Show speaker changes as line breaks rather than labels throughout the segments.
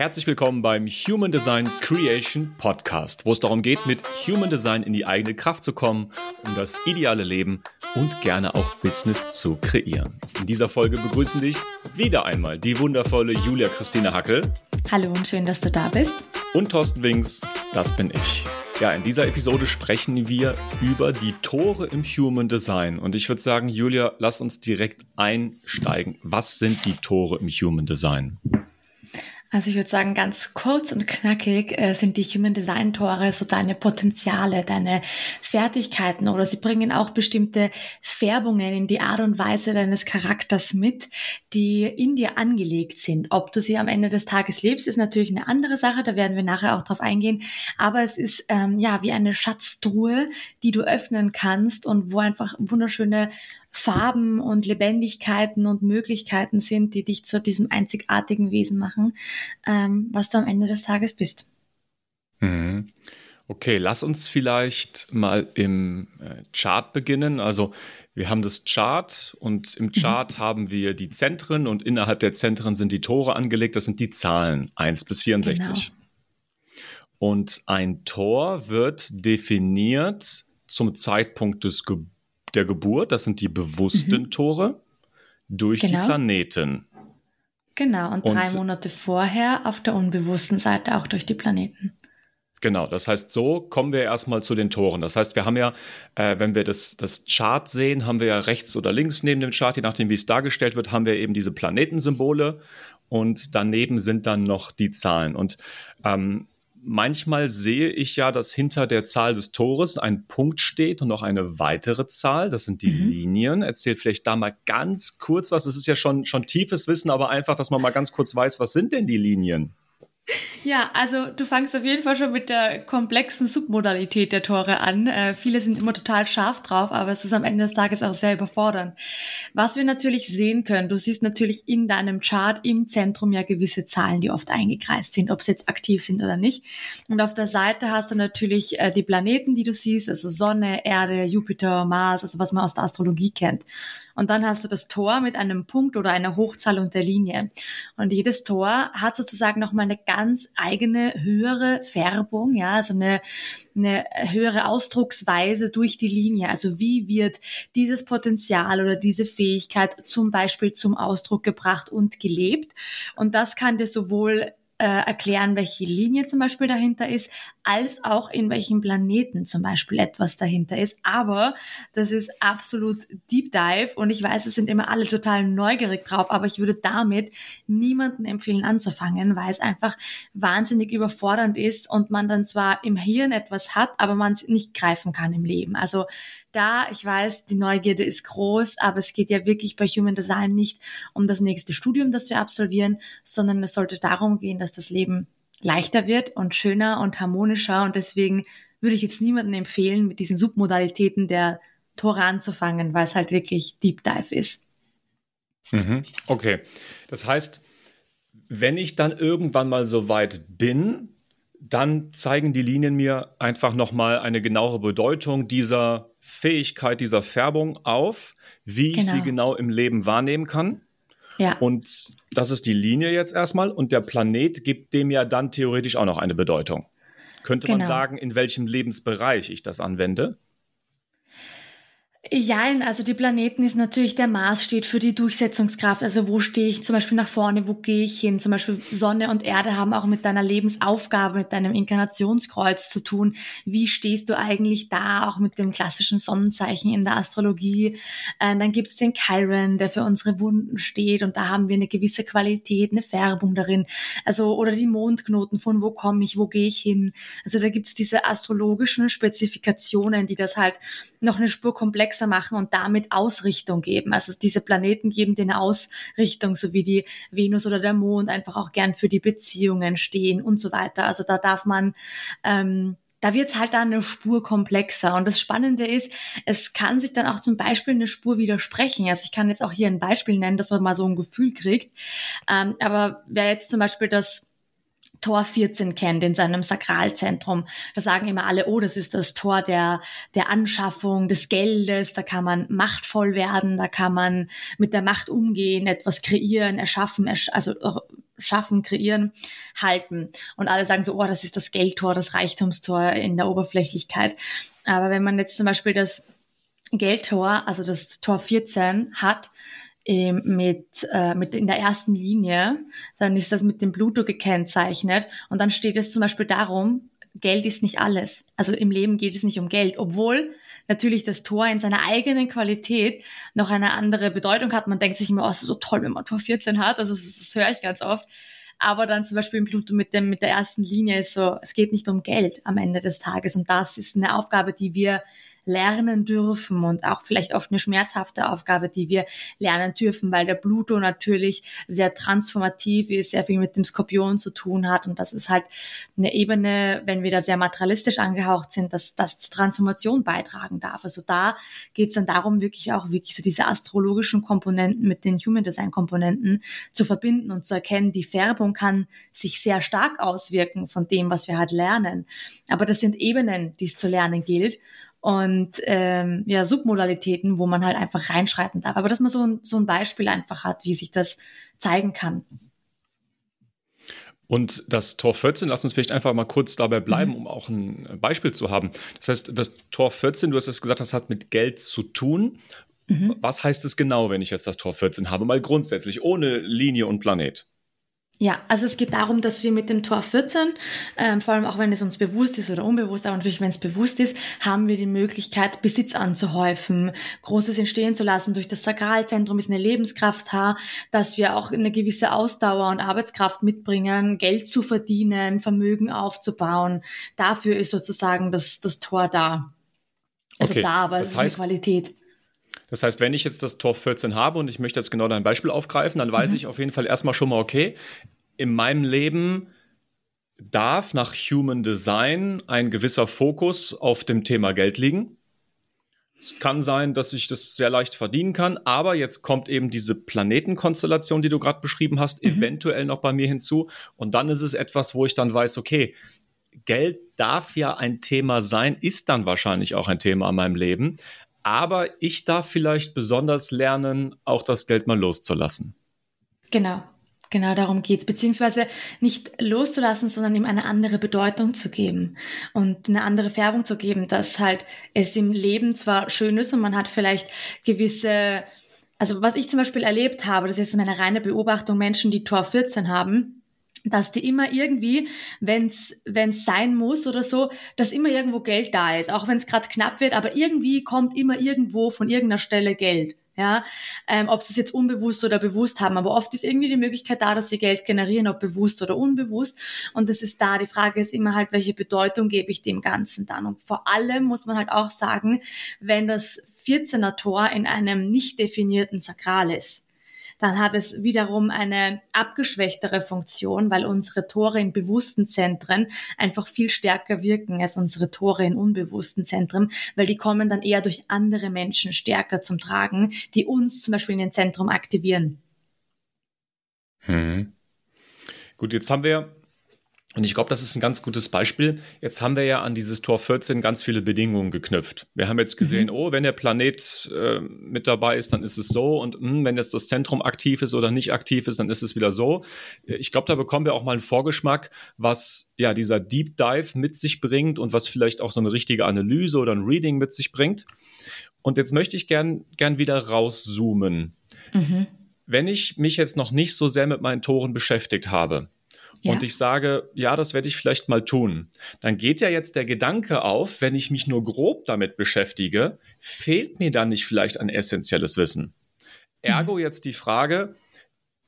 Herzlich willkommen beim Human Design Creation Podcast, wo es darum geht, mit Human Design in die eigene Kraft zu kommen, um das ideale Leben und gerne auch Business zu kreieren. In dieser Folge begrüßen dich wieder einmal die wundervolle Julia Christine Hackel.
Hallo und schön, dass du da bist.
Und Thorsten Wings, das bin ich. Ja, in dieser Episode sprechen wir über die Tore im Human Design. Und ich würde sagen, Julia, lass uns direkt einsteigen. Was sind die Tore im Human Design?
Also ich würde sagen, ganz kurz und knackig äh, sind die Human Design Tore so deine Potenziale, deine Fertigkeiten oder sie bringen auch bestimmte Färbungen in die Art und Weise deines Charakters mit, die in dir angelegt sind. Ob du sie am Ende des Tages lebst, ist natürlich eine andere Sache, da werden wir nachher auch drauf eingehen. Aber es ist ähm, ja wie eine Schatztruhe, die du öffnen kannst und wo einfach wunderschöne Farben und Lebendigkeiten und Möglichkeiten sind, die dich zu diesem einzigartigen Wesen machen, ähm, was du am Ende des Tages bist.
Mhm. Okay, lass uns vielleicht mal im äh, Chart beginnen. Also wir haben das Chart und im mhm. Chart mhm. haben wir die Zentren und innerhalb der Zentren sind die Tore angelegt. Das sind die Zahlen 1 bis 64. Genau. Und ein Tor wird definiert zum Zeitpunkt des Geburts der Geburt, das sind die bewussten mhm. Tore, durch genau. die Planeten.
Genau, und, und drei Monate vorher auf der unbewussten Seite auch durch die Planeten.
Genau, das heißt, so kommen wir erstmal zu den Toren. Das heißt, wir haben ja, äh, wenn wir das, das Chart sehen, haben wir ja rechts oder links neben dem Chart, je nachdem, wie es dargestellt wird, haben wir eben diese Planetensymbole und daneben sind dann noch die Zahlen. Und ähm, manchmal sehe ich ja, dass hinter der Zahl des Tores ein Punkt steht und noch eine weitere Zahl. Das sind die mhm. Linien. Erzähl vielleicht da mal ganz kurz was. Es ist ja schon, schon tiefes Wissen, aber einfach, dass man mal ganz kurz weiß, was sind denn die Linien?
Ja, also du fangst auf jeden Fall schon mit der komplexen Submodalität der Tore an. Äh, viele sind immer total scharf drauf, aber es ist am Ende des Tages auch sehr überfordernd. Was wir natürlich sehen können, du siehst natürlich in deinem Chart im Zentrum ja gewisse Zahlen, die oft eingekreist sind, ob sie jetzt aktiv sind oder nicht. Und auf der Seite hast du natürlich äh, die Planeten, die du siehst, also Sonne, Erde, Jupiter, Mars, also was man aus der Astrologie kennt. Und dann hast du das Tor mit einem Punkt oder einer Hochzahl und der Linie. Und jedes Tor hat sozusagen nochmal eine ganz eigene höhere Färbung, ja, also eine, eine höhere Ausdrucksweise durch die Linie. Also wie wird dieses Potenzial oder diese Fähigkeit zum Beispiel zum Ausdruck gebracht und gelebt? Und das kann dir sowohl äh, erklären, welche Linie zum Beispiel dahinter ist, als auch in welchem Planeten zum Beispiel etwas dahinter ist. Aber das ist absolut Deep Dive und ich weiß, es sind immer alle total neugierig drauf, aber ich würde damit niemanden empfehlen anzufangen, weil es einfach wahnsinnig überfordernd ist und man dann zwar im Hirn etwas hat, aber man es nicht greifen kann im Leben. Also da, ich weiß, die Neugierde ist groß, aber es geht ja wirklich bei Human Design nicht um das nächste Studium, das wir absolvieren, sondern es sollte darum gehen, dass das Leben leichter wird und schöner und harmonischer. Und deswegen würde ich jetzt niemanden empfehlen, mit diesen Submodalitäten der Tore anzufangen, weil es halt wirklich Deep Dive ist.
Mhm. Okay. Das heißt, wenn ich dann irgendwann mal so weit bin, dann zeigen die Linien mir einfach nochmal eine genauere Bedeutung dieser Fähigkeit, dieser Färbung auf, wie genau. ich sie genau. genau im Leben wahrnehmen kann. Ja. Und das ist die Linie jetzt erstmal. Und der Planet gibt dem ja dann theoretisch auch noch eine Bedeutung. Könnte genau. man sagen, in welchem Lebensbereich ich das anwende?
Ja, also die Planeten ist natürlich der Mars steht für die Durchsetzungskraft. Also wo stehe ich zum Beispiel nach vorne, wo gehe ich hin? Zum Beispiel Sonne und Erde haben auch mit deiner Lebensaufgabe, mit deinem Inkarnationskreuz zu tun. Wie stehst du eigentlich da, auch mit dem klassischen Sonnenzeichen in der Astrologie? Äh, dann gibt es den Chiron, der für unsere Wunden steht und da haben wir eine gewisse Qualität, eine Färbung darin. Also oder die Mondknoten, von wo komme ich, wo gehe ich hin? Also da gibt es diese astrologischen Spezifikationen, die das halt noch eine Spur komplexer komplexer machen und damit Ausrichtung geben. Also diese Planeten geben eine Ausrichtung, so wie die Venus oder der Mond einfach auch gern für die Beziehungen stehen und so weiter. Also da darf man ähm, da wird's halt dann eine Spur komplexer. Und das Spannende ist, es kann sich dann auch zum Beispiel eine Spur widersprechen. Also ich kann jetzt auch hier ein Beispiel nennen, dass man mal so ein Gefühl kriegt. Ähm, aber wer jetzt zum Beispiel das Tor 14 kennt in seinem Sakralzentrum. Da sagen immer alle, oh, das ist das Tor der, der Anschaffung des Geldes, da kann man machtvoll werden, da kann man mit der Macht umgehen, etwas kreieren, erschaffen, ersch also schaffen, kreieren, halten. Und alle sagen so, oh, das ist das Geldtor, das Reichtumstor in der Oberflächlichkeit. Aber wenn man jetzt zum Beispiel das Geldtor, also das Tor 14 hat, mit, äh, mit in der ersten Linie, dann ist das mit dem Pluto gekennzeichnet und dann steht es zum Beispiel darum, Geld ist nicht alles. Also im Leben geht es nicht um Geld, obwohl natürlich das Tor in seiner eigenen Qualität noch eine andere Bedeutung hat. Man denkt sich immer, oh, so toll, wenn man Tor 14 hat. Also das, das höre ich ganz oft. Aber dann zum Beispiel im Pluto mit dem, mit der ersten Linie ist so, es geht nicht um Geld am Ende des Tages. Und das ist eine Aufgabe, die wir lernen dürfen und auch vielleicht oft eine schmerzhafte Aufgabe, die wir lernen dürfen, weil der Pluto natürlich sehr transformativ ist, sehr viel mit dem Skorpion zu tun hat und das ist halt eine Ebene, wenn wir da sehr materialistisch angehaucht sind, dass das zur Transformation beitragen darf. Also da geht es dann darum, wirklich auch wirklich so diese astrologischen Komponenten mit den Human Design Komponenten zu verbinden und zu erkennen, die Färbung kann sich sehr stark auswirken von dem, was wir halt lernen. Aber das sind Ebenen, die es zu lernen gilt und ähm, ja, Submodalitäten, wo man halt einfach reinschreiten darf. Aber dass man so ein, so ein Beispiel einfach hat, wie sich das zeigen kann.
Und das Tor 14, lass uns vielleicht einfach mal kurz dabei bleiben, mhm. um auch ein Beispiel zu haben. Das heißt, das Tor 14, du hast es gesagt, das hat mit Geld zu tun. Mhm. Was heißt es genau, wenn ich jetzt das Tor 14 habe? Mal grundsätzlich, ohne Linie und Planet.
Ja, also es geht darum, dass wir mit dem Tor 14, ähm, vor allem auch wenn es uns bewusst ist oder unbewusst, aber natürlich wenn es bewusst ist, haben wir die Möglichkeit, Besitz anzuhäufen, Großes entstehen zu lassen. Durch das Sakralzentrum ist eine Lebenskraft da, dass wir auch eine gewisse Ausdauer und Arbeitskraft mitbringen, Geld zu verdienen, Vermögen aufzubauen. Dafür ist sozusagen das, das Tor da. Also okay, da, aber es ist heißt, eine Qualität.
Das heißt, wenn ich jetzt das Tor 14 habe und ich möchte jetzt genau dein Beispiel aufgreifen, dann weiß mhm. ich auf jeden Fall erstmal schon mal, okay, in meinem Leben darf nach Human Design ein gewisser Fokus auf dem Thema Geld liegen. Es kann sein, dass ich das sehr leicht verdienen kann, aber jetzt kommt eben diese Planetenkonstellation, die du gerade beschrieben hast, mhm. eventuell noch bei mir hinzu. Und dann ist es etwas, wo ich dann weiß, okay, Geld darf ja ein Thema sein, ist dann wahrscheinlich auch ein Thema in meinem Leben. Aber ich darf vielleicht besonders lernen, auch das Geld mal loszulassen.
Genau. Genau darum geht's, beziehungsweise nicht loszulassen, sondern ihm eine andere Bedeutung zu geben und eine andere Färbung zu geben, dass halt es im Leben zwar schön ist und man hat vielleicht gewisse, also was ich zum Beispiel erlebt habe, das ist meine reine Beobachtung, Menschen, die Tor 14 haben, dass die immer irgendwie, wenn's wenn's sein muss oder so, dass immer irgendwo Geld da ist, auch wenn es gerade knapp wird, aber irgendwie kommt immer irgendwo von irgendeiner Stelle Geld. Ja, ähm, ob sie es jetzt unbewusst oder bewusst haben, aber oft ist irgendwie die Möglichkeit da, dass sie Geld generieren, ob bewusst oder unbewusst. Und das ist da. Die Frage ist immer halt, welche Bedeutung gebe ich dem Ganzen dann? Und vor allem muss man halt auch sagen, wenn das 14er Tor in einem nicht definierten Sakral ist dann hat es wiederum eine abgeschwächtere Funktion, weil unsere Tore in bewussten Zentren einfach viel stärker wirken als unsere Tore in unbewussten Zentren, weil die kommen dann eher durch andere Menschen stärker zum Tragen, die uns zum Beispiel in den Zentrum aktivieren.
Hm. Gut, jetzt haben wir und ich glaube, das ist ein ganz gutes Beispiel. Jetzt haben wir ja an dieses Tor 14 ganz viele Bedingungen geknüpft. Wir haben jetzt gesehen, mhm. oh, wenn der Planet äh, mit dabei ist, dann ist es so. Und mh, hm, wenn jetzt das Zentrum aktiv ist oder nicht aktiv ist, dann ist es wieder so. Ich glaube, da bekommen wir auch mal einen Vorgeschmack, was ja dieser Deep Dive mit sich bringt und was vielleicht auch so eine richtige Analyse oder ein Reading mit sich bringt. Und jetzt möchte ich gern, gern wieder rauszoomen. Mhm. Wenn ich mich jetzt noch nicht so sehr mit meinen Toren beschäftigt habe, ja. und ich sage, ja, das werde ich vielleicht mal tun, dann geht ja jetzt der Gedanke auf, wenn ich mich nur grob damit beschäftige, fehlt mir dann nicht vielleicht ein essentielles Wissen. Ergo mhm. jetzt die Frage,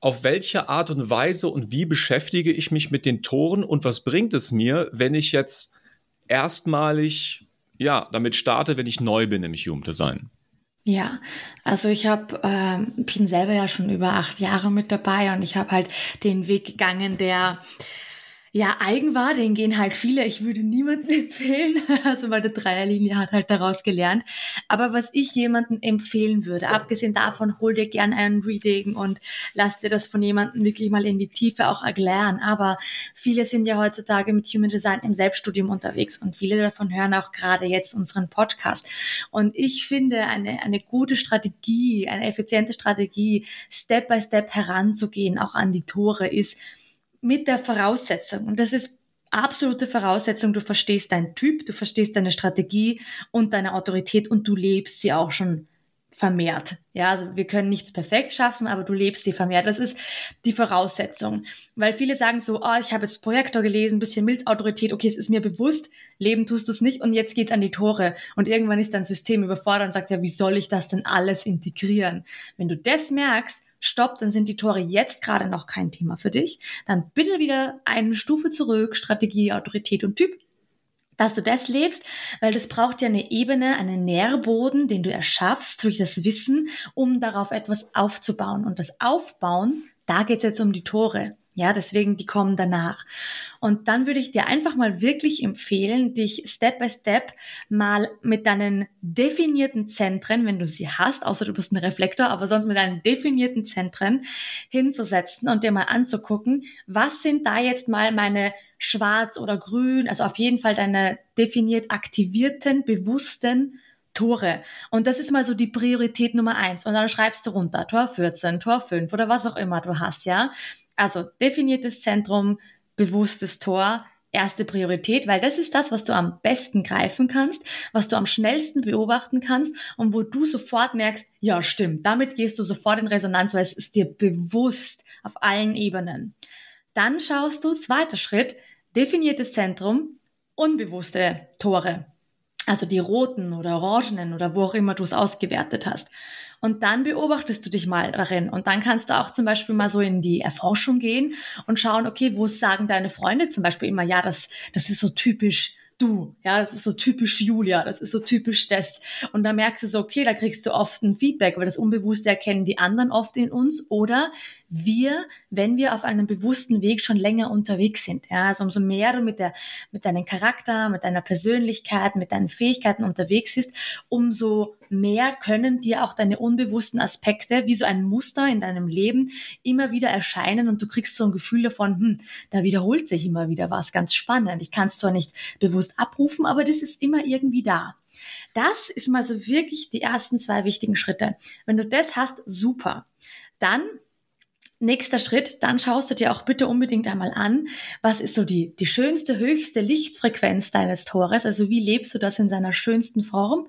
auf welche Art und Weise und wie beschäftige ich mich mit den Toren und was bringt es mir, wenn ich jetzt erstmalig ja damit starte, wenn ich neu bin im Human Design?
Ja, also ich habe ähm, bin selber ja schon über acht Jahre mit dabei und ich habe halt den Weg gegangen, der Ja, Eigenwahr, den gehen halt viele. Ich würde niemanden empfehlen. Also meine Dreierlinie hat halt daraus gelernt. Aber was ich jemandem empfehlen würde, abgesehen davon, hol dir gern ein Reading und lass dir das von jemandem wirklich mal in die Tiefe auch erklären. Aber viele sind ja heutzutage mit Human Design im Selbststudium unterwegs und viele davon hören auch gerade jetzt unseren Podcast. Und ich finde eine, eine gute Strategie, eine effiziente Strategie, Step by Step heranzugehen, auch an die Tore ist, mit der Voraussetzung, und das ist absolute Voraussetzung, du verstehst deinen Typ, du verstehst deine Strategie und deine Autorität und du lebst sie auch schon vermehrt. Ja, also wir können nichts perfekt schaffen, aber du lebst sie vermehrt. Das ist die Voraussetzung. Weil viele sagen so, oh, ich habe jetzt Projektor gelesen, bisschen Milzautorität, okay, es ist mir bewusst, leben tust du es nicht und jetzt geht's an die Tore. Und irgendwann ist dein System überfordert und sagt, ja, wie soll ich das denn alles integrieren? Wenn du das merkst, stopp, dann sind die Tore jetzt gerade noch kein Thema für dich. Dann bitte wieder eine Stufe zurück, Strategie, Autorität und Typ dass du das lebst, weil das braucht ja eine Ebene, einen Nährboden, den du erschaffst durch das Wissen, um darauf etwas aufzubauen. Und das Aufbauen, da geht's jetzt um die Tore. Ja, deswegen die kommen danach. Und dann würde ich dir einfach mal wirklich empfehlen, dich Step by Step mal mit deinen definierten Zentren, wenn du sie hast, außer du bist ein Reflektor, aber sonst mit deinen definierten Zentren hinzusetzen und dir mal anzugucken, was sind da jetzt mal meine schwarz oder grün, also auf jeden Fall deine definiert aktivierten, bewussten Tore. Und das ist mal so die Priorität Nummer eins. Und dann schreibst du runter, Tor 14, Tor 5 oder was auch immer du hast, ja. Also definiertes Zentrum, bewusstes Tor, erste Priorität, weil das ist das, was du am besten greifen kannst, was du am schnellsten beobachten kannst und wo du sofort merkst, ja stimmt, damit gehst du sofort in Resonanz, weil es ist dir bewusst auf allen Ebenen. Dann schaust du, zweiter Schritt, definiertes Zentrum, unbewusste Tore. Also die roten oder orangenen oder wo auch immer du es ausgewertet hast. Und dann beobachtest du dich mal darin. Und dann kannst du auch zum Beispiel mal so in die Erforschung gehen und schauen, okay, wo sagen deine Freunde zum Beispiel immer, ja, das, das ist so typisch du. Ja, das ist so typisch Julia, das ist so typisch das. Und da merkst du so, okay, da kriegst du oft ein Feedback, weil das Unbewusste erkennen die anderen oft in uns oder wir, wenn wir auf einem bewussten Weg schon länger unterwegs sind. Ja, also umso mehr du mit der, mit deinem Charakter, mit deiner Persönlichkeit, mit deinen Fähigkeiten unterwegs bist, umso mehr können dir auch deine unbewussten Aspekte wie so ein Muster in deinem Leben immer wieder erscheinen und du kriegst so ein Gefühl davon, hm, da wiederholt sich immer wieder was ganz spannend. Ich kann es zwar nicht bewusst abrufen, aber das ist immer irgendwie da. Das ist mal so wirklich die ersten zwei wichtigen Schritte. Wenn du das hast, super. Dann Nächster Schritt, dann schaust du dir auch bitte unbedingt einmal an, was ist so die, die schönste, höchste Lichtfrequenz deines Tores, also wie lebst du das in seiner schönsten Form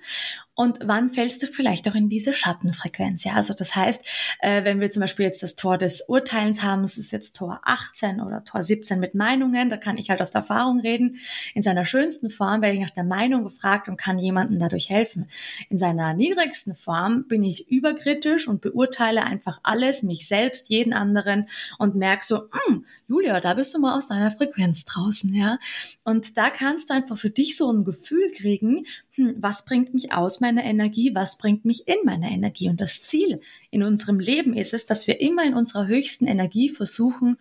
und wann fällst du vielleicht auch in diese Schattenfrequenz? Ja, also das heißt, äh, wenn wir zum Beispiel jetzt das Tor des Urteilens haben, es ist jetzt Tor 18 oder Tor 17 mit Meinungen, da kann ich halt aus der Erfahrung reden. In seiner schönsten Form werde ich nach der Meinung gefragt und kann jemandem dadurch helfen. In seiner niedrigsten Form bin ich überkritisch und beurteile einfach alles, mich selbst, jeden anderen und merke so, hm, Julia, da bist du mal aus deiner Frequenz draußen, ja. Und da kannst du einfach für dich so ein Gefühl kriegen, hm, was bringt mich aus meiner Energie, was bringt mich in meiner Energie. Und das Ziel in unserem Leben ist es, dass wir immer in unserer höchsten Energie versuchen,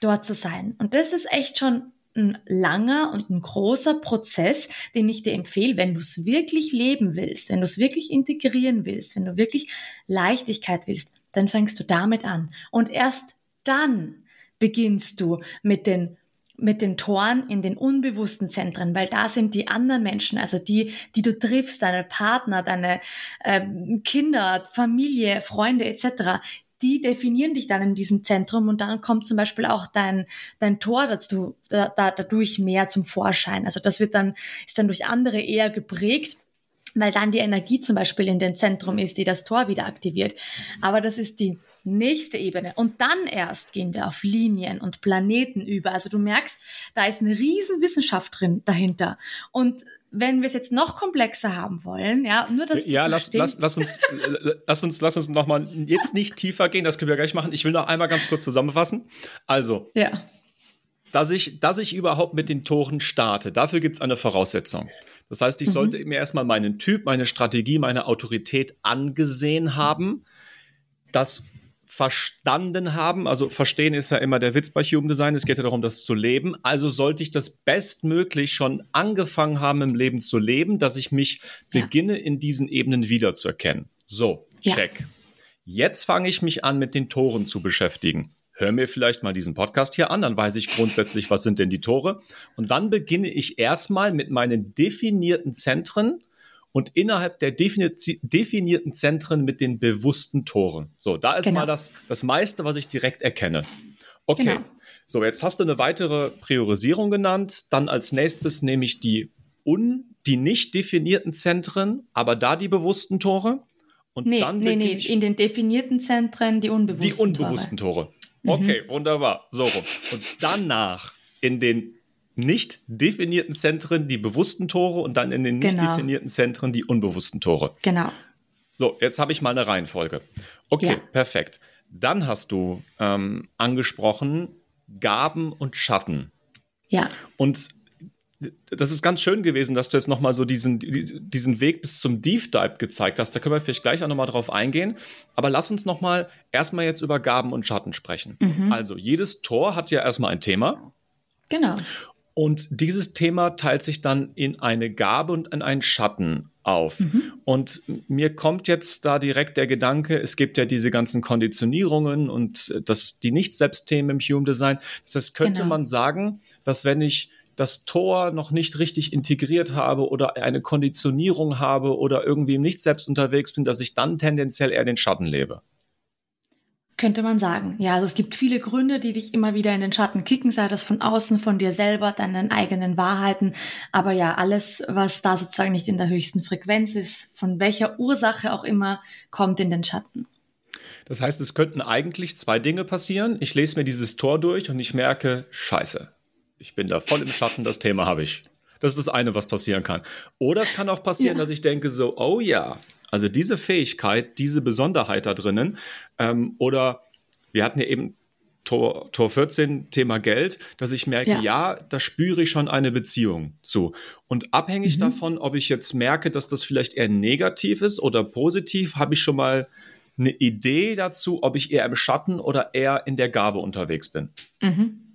dort zu sein. Und das ist echt schon ein langer und ein großer Prozess, den ich dir empfehle, wenn du es wirklich leben willst, wenn du es wirklich integrieren willst, wenn du wirklich Leichtigkeit willst, dann fängst du damit an. Und erst dann beginnst du mit den mit den Toren in den unbewussten Zentren, weil da sind die anderen Menschen, also die, die du triffst, deine Partner, deine äh, Kinder, Familie, Freunde etc., die definieren dich dann in diesem Zentrum und dann kommt zum Beispiel auch dein, dein Tor dazu, da, da, dadurch mehr zum Vorschein. Also das wird dann, ist dann durch andere eher geprägt weil dann die Energie zum Beispiel in dem Zentrum ist, die das Tor wieder aktiviert. Aber das ist die nächste Ebene. Und dann erst gehen wir auf Linien und Planeten über. Also du merkst, da ist eine riesen Wissenschaft drin dahinter. Und wenn wir es jetzt noch komplexer haben wollen, ja, nur das.
Ja, lass, lass, lass uns, lass uns, lass uns noch mal jetzt nicht tiefer gehen. Das können wir gleich machen. Ich will noch einmal ganz kurz zusammenfassen. Also.
Ja.
Dass ich, dass ich überhaupt mit den Toren starte, dafür gibt es eine Voraussetzung. Das heißt, ich mhm. sollte mir erstmal meinen Typ, meine Strategie, meine Autorität angesehen haben. Das verstanden haben. Also verstehen ist ja immer der Witz bei Human Design. Es geht ja darum, das zu leben. Also sollte ich das bestmöglich schon angefangen haben im Leben zu leben, dass ich mich ja. beginne in diesen Ebenen wiederzuerkennen. So, check. Ja. Jetzt fange ich mich an, mit den Toren zu beschäftigen. Hör mir vielleicht mal diesen Podcast hier an, dann weiß ich grundsätzlich, was sind denn die Tore. Und dann beginne ich erstmal mit meinen definierten Zentren und innerhalb der definierten Zentren mit den bewussten Toren. So, da ist genau. mal das, das meiste, was ich direkt erkenne. Okay. Genau. So, jetzt hast du eine weitere Priorisierung genannt. Dann als nächstes nehme ich die un, die nicht definierten Zentren, aber da die bewussten Tore.
Und nee, dann nee, nee, in den definierten Zentren die unbewussten
Tore. Die unbewussten Tore. Tore. Mhm. Okay, mhm. wunderbar. So rum. Und danach in den nicht definierten Zentren die bewussten Tore und dann in den nicht genau. definierten Zentren die unbewussten Tore.
Genau.
So, jetzt habe ich mal eine Reihenfolge. Okay, ja. perfekt. Dann hast du ähm, angesprochen Gaben und Schatten.
Ja.
Und das ist ganz schön gewesen, dass du jetzt nochmal so diesen, diesen Weg bis zum Deep Dive gezeigt hast. Da können wir vielleicht gleich auch nochmal drauf eingehen. Aber lass uns nochmal erstmal jetzt über Gaben und Schatten sprechen. Mhm. Also, jedes Tor hat ja erstmal ein Thema.
Genau.
Und dieses Thema teilt sich dann in eine Gabe und in einen Schatten auf. Mhm. Und mir kommt jetzt da direkt der Gedanke, es gibt ja diese ganzen Konditionierungen und das, die Nicht-Selbst-Themen im Human Design. Das könnte genau. man sagen, dass wenn ich das Tor noch nicht richtig integriert habe oder eine Konditionierung habe oder irgendwie im Nicht-Selbst unterwegs bin, dass ich dann tendenziell eher den Schatten lebe.
Könnte man sagen. Ja, also es gibt viele Gründe, die dich immer wieder in den Schatten kicken, sei das von außen, von dir selber, deinen eigenen Wahrheiten. Aber ja, alles, was da sozusagen nicht in der höchsten Frequenz ist, von welcher Ursache auch immer, kommt in den Schatten.
Das heißt, es könnten eigentlich zwei Dinge passieren. Ich lese mir dieses Tor durch und ich merke, scheiße, ich bin da voll im Schatten, das Thema habe ich. Das ist das eine, was passieren kann. Oder es kann auch passieren, ja. dass ich denke so, oh ja, also diese Fähigkeit, diese Besonderheit da drinnen, ähm, oder wir hatten ja eben Tor, Tor 14, Thema Geld, dass ich merke, ja. ja, da spüre ich schon eine Beziehung zu. Und abhängig mhm. davon, ob ich jetzt merke, dass das vielleicht eher negativ ist oder positiv, habe ich schon mal eine Idee dazu, ob ich eher im Schatten oder eher in der Gabe unterwegs bin. Mhm.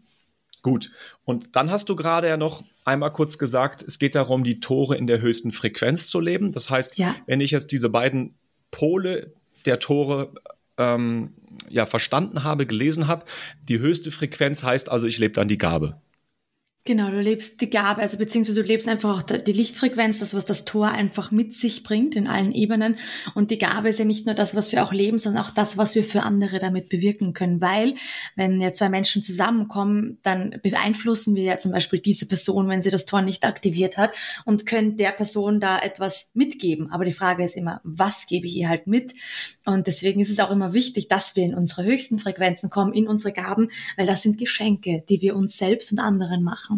Gut. Und dann hast du gerade ja noch einmal kurz gesagt, es geht darum, die Tore in der höchsten Frequenz zu leben. Das heißt, ja. wenn ich jetzt diese beiden Pole der Tore ähm, ja verstanden habe, gelesen habe, die höchste Frequenz heißt also, ich lebe dann die Gabe.
Genau, du lebst die Gabe, also beziehungsweise du lebst einfach auch die Lichtfrequenz, das, was das Tor einfach mit sich bringt in allen Ebenen. Und die Gabe ist ja nicht nur das, was wir auch leben, sondern auch das, was wir für andere damit bewirken können. Weil, wenn ja zwei Menschen zusammenkommen, dann beeinflussen wir ja zum Beispiel diese Person, wenn sie das Tor nicht aktiviert hat und können der Person da etwas mitgeben. Aber die Frage ist immer, was gebe ich ihr halt mit? Und deswegen ist es auch immer wichtig, dass wir in unsere höchsten Frequenzen kommen, in unsere Gaben, weil das sind Geschenke, die wir uns selbst und anderen machen.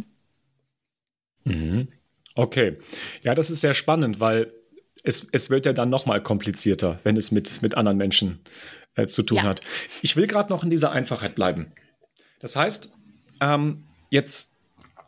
Mhm. Okay. Ja, das ist sehr spannend, weil es, es wird ja dann nochmal komplizierter, wenn es mit, mit anderen Menschen äh, zu tun ja. hat. Ich will gerade noch in dieser Einfachheit bleiben. Das heißt, ähm, jetzt,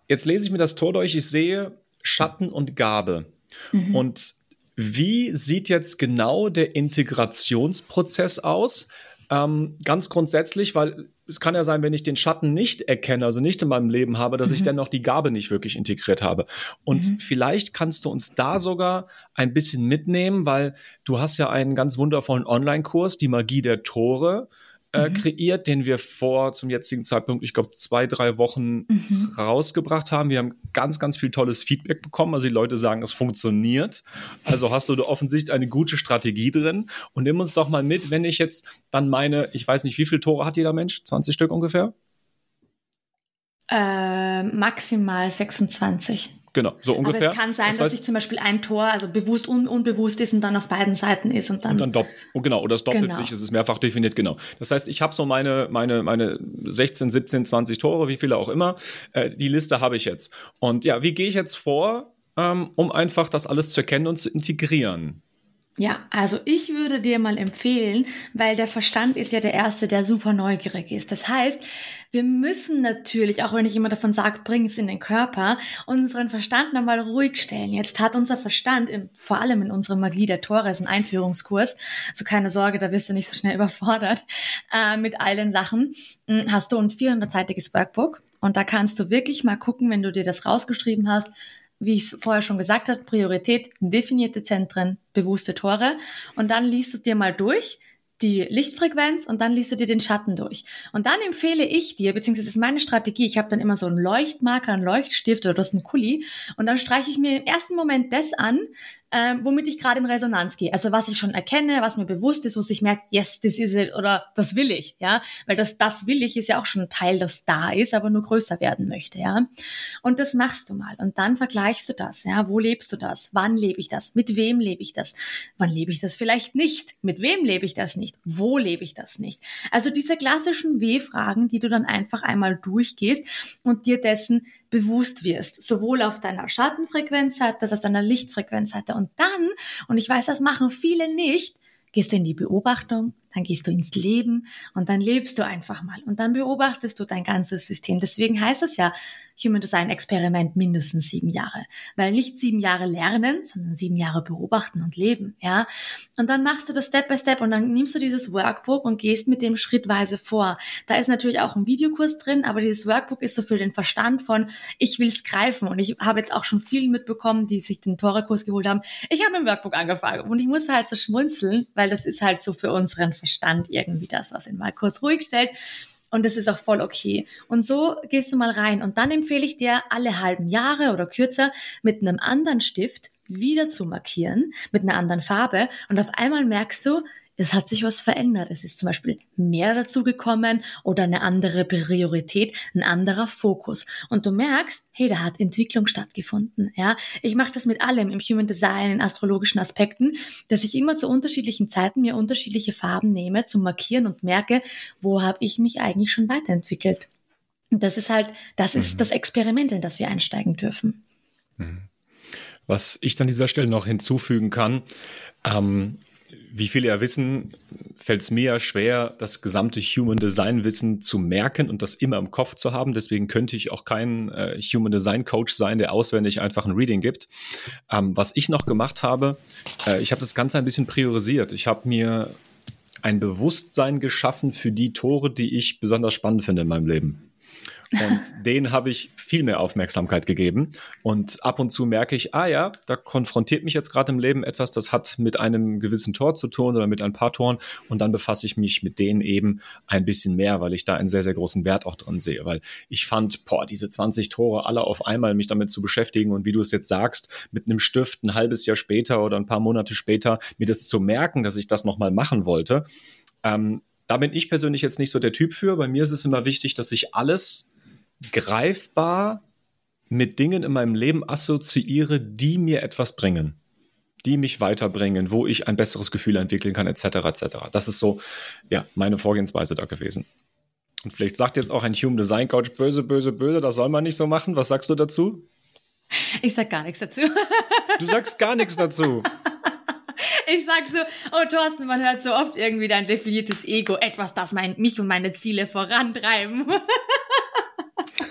jetzt lese ich mir das Tor durch, ich sehe Schatten und Gabe. Mhm. Und wie sieht jetzt genau der Integrationsprozess aus? Ähm, ganz grundsätzlich, weil es kann ja sein, wenn ich den Schatten nicht erkenne, also nicht in meinem Leben habe, dass mhm. ich dennoch die Gabe nicht wirklich integriert habe. Und mhm. vielleicht kannst du uns da sogar ein bisschen mitnehmen, weil du hast ja einen ganz wundervollen Online-Kurs, die Magie der Tore äh, mhm. kreiert, den wir vor zum jetzigen Zeitpunkt, ich glaube, zwei, drei Wochen mhm. rausgebracht haben. Wir haben ganz, ganz viel tolles Feedback bekommen. Also die Leute sagen, es funktioniert. Also hast du da offensichtlich eine gute Strategie drin. Und nimm uns doch mal mit, wenn ich jetzt dann meine, ich weiß nicht, wie viele Tore hat jeder Mensch? 20 Stück ungefähr?
Äh, maximal 26.
Genau, so ungefähr.
Aber es kann sein, das heißt, dass sich zum Beispiel ein Tor, also bewusst und unbewusst ist und dann auf beiden Seiten ist und dann. Und dann
dopp oh, genau, oder es doppelt genau. sich, es ist mehrfach definiert, genau. Das heißt, ich habe so meine, meine, meine 16, 17, 20 Tore, wie viele auch immer. Äh, die Liste habe ich jetzt. Und ja, wie gehe ich jetzt vor, ähm, um einfach das alles zu erkennen und zu integrieren?
Ja, also ich würde dir mal empfehlen, weil der Verstand ist ja der Erste, der super neugierig ist. Das heißt, wir müssen natürlich, auch wenn ich immer davon sage, bring es in den Körper, unseren Verstand nochmal ruhig stellen. Jetzt hat unser Verstand, in, vor allem in unserer Magie der Tore, ist ein Einführungskurs, also keine Sorge, da wirst du nicht so schnell überfordert äh, mit all den Sachen, hm, hast du ein 400-seitiges Workbook und da kannst du wirklich mal gucken, wenn du dir das rausgeschrieben hast, wie ich es vorher schon gesagt habe, Priorität, definierte Zentren, bewusste Tore. Und dann liest du dir mal durch, die Lichtfrequenz und dann liest du dir den Schatten durch. Und dann empfehle ich dir, beziehungsweise ist meine Strategie, ich habe dann immer so einen Leuchtmarker, einen Leuchtstift oder das ist ein Kuli und dann streiche ich mir im ersten Moment das an, äh, womit ich gerade in Resonanz gehe. Also was ich schon erkenne, was mir bewusst ist, wo ich merke, yes, das ist it oder das will ich, ja, weil das das will ich ist ja auch schon ein Teil, das da ist, aber nur größer werden möchte, ja. Und das machst du mal und dann vergleichst du das, ja, wo lebst du das? Wann lebe ich das? Mit wem lebe ich das? Wann lebe ich das vielleicht nicht? Mit wem lebe ich das nicht? Wo lebe ich das nicht? Also diese klassischen W-Fragen, die du dann einfach einmal durchgehst und dir dessen bewusst wirst, sowohl auf deiner Schattenfrequenzseite als auch deiner Lichtfrequenzseite. Und dann, und ich weiß, das machen viele nicht, gehst du in die Beobachtung, dann gehst du ins Leben und dann lebst du einfach mal und dann beobachtest du dein ganzes System. Deswegen heißt es ja Human Design Experiment mindestens sieben Jahre, weil nicht sieben Jahre lernen, sondern sieben Jahre beobachten und leben, ja. Und dann machst du das Step by Step und dann nimmst du dieses Workbook und gehst mit dem schrittweise vor. Da ist natürlich auch ein Videokurs drin, aber dieses Workbook ist so für den Verstand von ich will es greifen und ich habe jetzt auch schon viel mitbekommen, die sich den Tore-Kurs geholt haben. Ich habe dem Workbook angefangen und ich musste halt so schmunzeln, weil das ist halt so für unseren Verstand irgendwie das, was ihn mal kurz ruhig stellt. Und das ist auch voll okay. Und so gehst du mal rein. Und dann empfehle ich dir, alle halben Jahre oder kürzer mit einem anderen Stift wieder zu markieren, mit einer anderen Farbe. Und auf einmal merkst du, es hat sich was verändert. Es ist zum Beispiel mehr dazugekommen oder eine andere Priorität, ein anderer Fokus. Und du merkst, hey, da hat Entwicklung stattgefunden. Ja, ich mache das mit allem im Human Design, in astrologischen Aspekten, dass ich immer zu unterschiedlichen Zeiten mir unterschiedliche Farben nehme zum Markieren und merke, wo habe ich mich eigentlich schon weiterentwickelt. Und das ist halt, das ist mhm. das Experiment, in das wir einsteigen dürfen.
Mhm. Was ich an dieser Stelle noch hinzufügen kann, ähm, wie viele ja wissen, fällt es mir ja schwer, das gesamte Human Design Wissen zu merken und das immer im Kopf zu haben. Deswegen könnte ich auch kein äh, Human Design Coach sein, der auswendig einfach ein Reading gibt. Ähm, was ich noch gemacht habe, äh, ich habe das Ganze ein bisschen priorisiert. Ich habe mir ein Bewusstsein geschaffen für die Tore, die ich besonders spannend finde in meinem Leben. Und denen habe ich viel mehr Aufmerksamkeit gegeben. Und ab und zu merke ich, ah ja, da konfrontiert mich jetzt gerade im Leben etwas, das hat mit einem gewissen Tor zu tun oder mit ein paar Toren. Und dann befasse ich mich mit denen eben ein bisschen mehr, weil ich da einen sehr, sehr großen Wert auch dran sehe. Weil ich fand, boah, diese 20 Tore alle auf einmal mich damit zu beschäftigen und wie du es jetzt sagst, mit einem Stift ein halbes Jahr später oder ein paar Monate später mir das zu merken, dass ich das nochmal machen wollte. Ähm, da bin ich persönlich jetzt nicht so der Typ für. Bei mir ist es immer wichtig, dass ich alles greifbar mit Dingen in meinem Leben assoziiere, die mir etwas bringen, die mich weiterbringen, wo ich ein besseres Gefühl entwickeln kann, etc. etc. Das ist so, ja, meine Vorgehensweise da gewesen. Und vielleicht sagt jetzt auch ein Human Design Coach böse, böse, böse, das soll man nicht so machen. Was sagst du dazu?
Ich sag gar nichts dazu.
Du sagst gar nichts dazu.
Ich sag so, oh Thorsten, man hört so oft irgendwie dein definiertes Ego, etwas, das mein, mich und meine Ziele vorantreiben.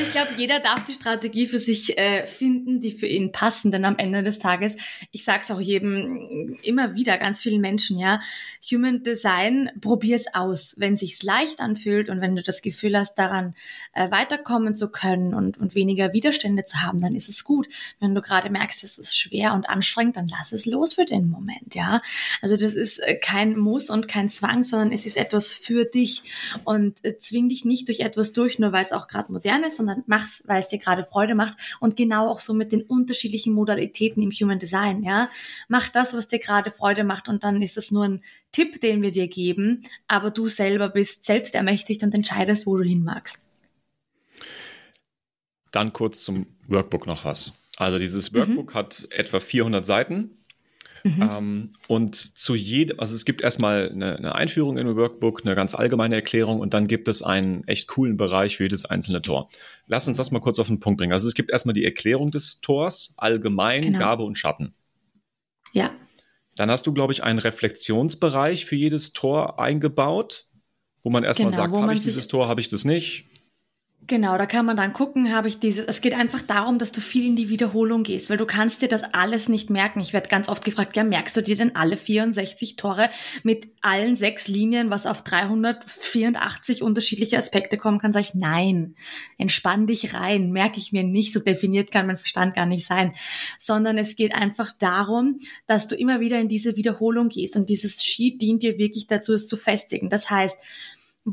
Aber ich glaube, jeder darf die Strategie für sich äh, finden, die für ihn passen. Denn am Ende des Tages, ich sage es auch jedem immer wieder, ganz vielen Menschen, ja, Human Design, probier es aus. Wenn sich's leicht anfühlt und wenn du das Gefühl hast, daran äh, weiterkommen zu können und, und weniger Widerstände zu haben, dann ist es gut. Wenn du gerade merkst, es ist schwer und anstrengend, dann lass es los für den Moment, ja. Also das ist äh, kein Muss und kein Zwang, sondern es ist etwas für dich und äh, zwing dich nicht durch etwas durch, nur weil es auch gerade modern ist, sondern mach's, weil es dir gerade Freude macht und genau auch so mit den unterschiedlichen Modalitäten im Human Design, ja. Mach das, was dir gerade Freude macht und dann ist das nur ein Tipp, den wir dir geben, aber du selber bist selbst ermächtigt und entscheidest, wo du hin magst.
Dann kurz zum Workbook noch was. Also dieses Workbook mhm. hat etwa 400 Seiten Mhm. Ähm, und zu jedem, also es gibt erstmal eine, eine, Einführung in ein Workbook, eine ganz allgemeine Erklärung und dann gibt es einen echt coolen Bereich für jedes einzelne Tor. Lass uns das mal kurz auf den Punkt bringen. Also es gibt erstmal die Erklärung des Tors, allgemein, genau. Gabe und Schatten.
Ja.
Dann hast du, glaube ich, einen Reflexionsbereich für jedes Tor eingebaut, wo man erstmal genau, sagt, habe ich dieses Tor, habe ich das nicht.
Genau, da kann man dann gucken, habe ich diese. Es geht einfach darum, dass du viel in die Wiederholung gehst, weil du kannst dir das alles nicht merken. Ich werde ganz oft gefragt, ja, merkst du dir denn alle 64 Tore mit allen sechs Linien, was auf 384 unterschiedliche Aspekte kommen kann? Sag ich, nein, entspann dich rein, merke ich mir nicht. So definiert kann mein Verstand gar nicht sein, sondern es geht einfach darum, dass du immer wieder in diese Wiederholung gehst und dieses Sheet dient dir wirklich dazu, es zu festigen. Das heißt,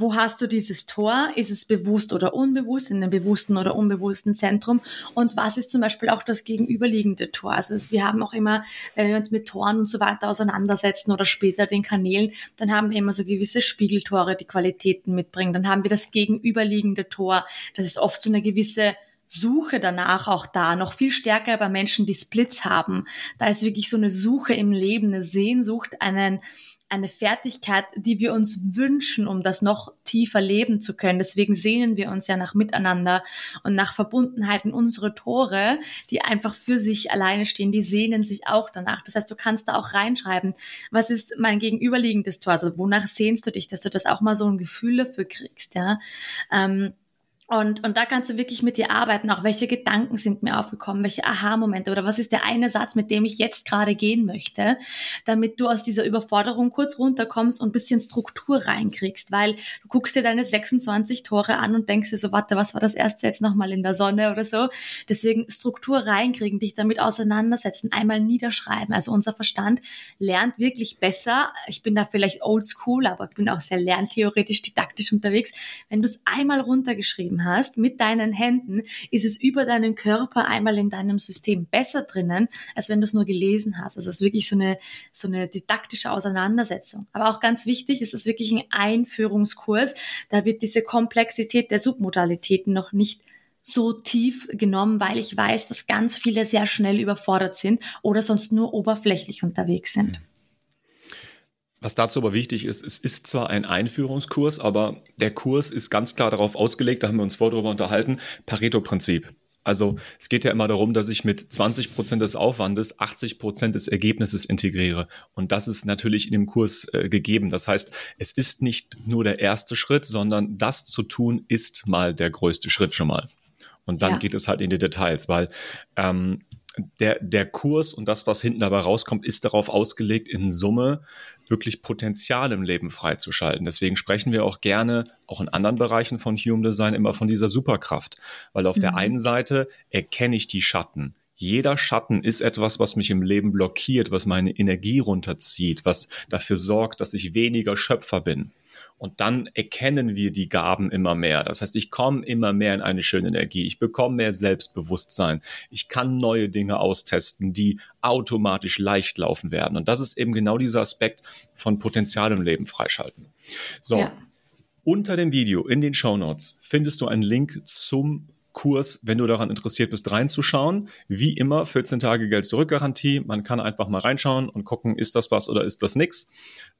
wo hast du dieses Tor? Ist es bewusst oder unbewusst, in einem bewussten oder unbewussten Zentrum? Und was ist zum Beispiel auch das gegenüberliegende Tor? Also wir haben auch immer, wenn wir uns mit Toren und so weiter auseinandersetzen oder später den Kanälen, dann haben wir immer so gewisse Spiegeltore, die Qualitäten mitbringen. Dann haben wir das gegenüberliegende Tor. Das ist oft so eine gewisse Suche danach auch da, noch viel stärker bei Menschen, die Splits haben. Da ist wirklich so eine Suche im Leben, eine Sehnsucht, einen, eine Fertigkeit, die wir uns wünschen, um das noch tiefer leben zu können. Deswegen sehnen wir uns ja nach Miteinander und nach Verbundenheiten. Unsere Tore, die einfach für sich alleine stehen, die sehnen sich auch danach. Das heißt, du kannst da auch reinschreiben, was ist mein gegenüberliegendes Tor? Also wonach sehnst du dich, dass du das auch mal so ein Gefühl dafür kriegst, ja? Ähm, und, und da kannst du wirklich mit dir arbeiten, auch welche Gedanken sind mir aufgekommen, welche Aha-Momente oder was ist der eine Satz, mit dem ich jetzt gerade gehen möchte, damit du aus dieser Überforderung kurz runterkommst und bisschen Struktur reinkriegst, weil du guckst dir deine 26 Tore an und denkst dir so, warte, was war das erste jetzt nochmal in der Sonne oder so. Deswegen Struktur reinkriegen, dich damit auseinandersetzen, einmal niederschreiben. Also unser Verstand lernt wirklich besser. Ich bin da vielleicht old school, aber ich bin auch sehr lerntheoretisch, didaktisch unterwegs. Wenn du es einmal runtergeschrieben geschrieben hast mit deinen Händen, ist es über deinen Körper einmal in deinem System besser drinnen, als wenn du es nur gelesen hast. Also es ist wirklich so eine, so eine didaktische Auseinandersetzung. Aber auch ganz wichtig, es ist wirklich ein Einführungskurs. Da wird diese Komplexität der Submodalitäten noch nicht so tief genommen, weil ich weiß, dass ganz viele sehr schnell überfordert sind oder sonst nur oberflächlich unterwegs sind.
Was dazu aber wichtig ist, es ist zwar ein Einführungskurs, aber der Kurs ist ganz klar darauf ausgelegt, da haben wir uns vorher darüber unterhalten, Pareto-Prinzip. Also es geht ja immer darum, dass ich mit 20 Prozent des Aufwandes 80 Prozent des Ergebnisses integriere. Und das ist natürlich in dem Kurs äh, gegeben. Das heißt, es ist nicht nur der erste Schritt, sondern das zu tun ist mal der größte Schritt schon mal. Und dann ja. geht es halt in die Details, weil ähm, der, der Kurs und das, was hinten dabei rauskommt, ist darauf ausgelegt, in Summe wirklich Potenzial im Leben freizuschalten. Deswegen sprechen wir auch gerne, auch in anderen Bereichen von Human Design, immer von dieser Superkraft. Weil auf mhm. der einen Seite erkenne ich die Schatten. Jeder Schatten ist etwas, was mich im Leben blockiert, was meine Energie runterzieht, was dafür sorgt, dass ich weniger Schöpfer bin. Und dann erkennen wir die Gaben immer mehr. Das heißt, ich komme immer mehr in eine schöne Energie. Ich bekomme mehr Selbstbewusstsein. Ich kann neue Dinge austesten, die automatisch leicht laufen werden. Und das ist eben genau dieser Aspekt von Potenzial im Leben freischalten. So. Ja. Unter dem Video in den Show Notes findest du einen Link zum Kurs, wenn du daran interessiert bist, reinzuschauen. Wie immer, 14 Tage Geld zurück Garantie. Man kann einfach mal reinschauen und gucken, ist das was oder ist das nix.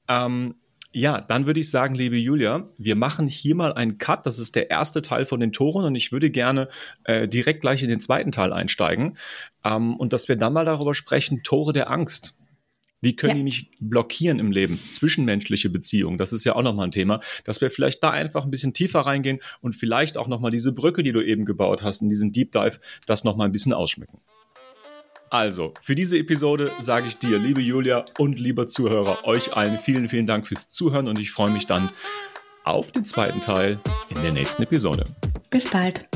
Ähm, ja, dann würde ich sagen, liebe Julia, wir machen hier mal einen Cut. Das ist der erste Teil von den Toren und ich würde gerne äh, direkt gleich in den zweiten Teil einsteigen ähm, und dass wir dann mal darüber sprechen, Tore der Angst. Wie können ja. die mich blockieren im Leben? Zwischenmenschliche Beziehungen, das ist ja auch nochmal ein Thema, dass wir vielleicht da einfach ein bisschen tiefer reingehen und vielleicht auch nochmal diese Brücke, die du eben gebaut hast, in diesen Deep Dive, das nochmal ein bisschen ausschmücken. Also, für diese Episode sage ich dir, liebe Julia und lieber Zuhörer, euch allen vielen, vielen Dank fürs Zuhören und ich freue mich dann auf den zweiten Teil in der nächsten Episode.
Bis bald.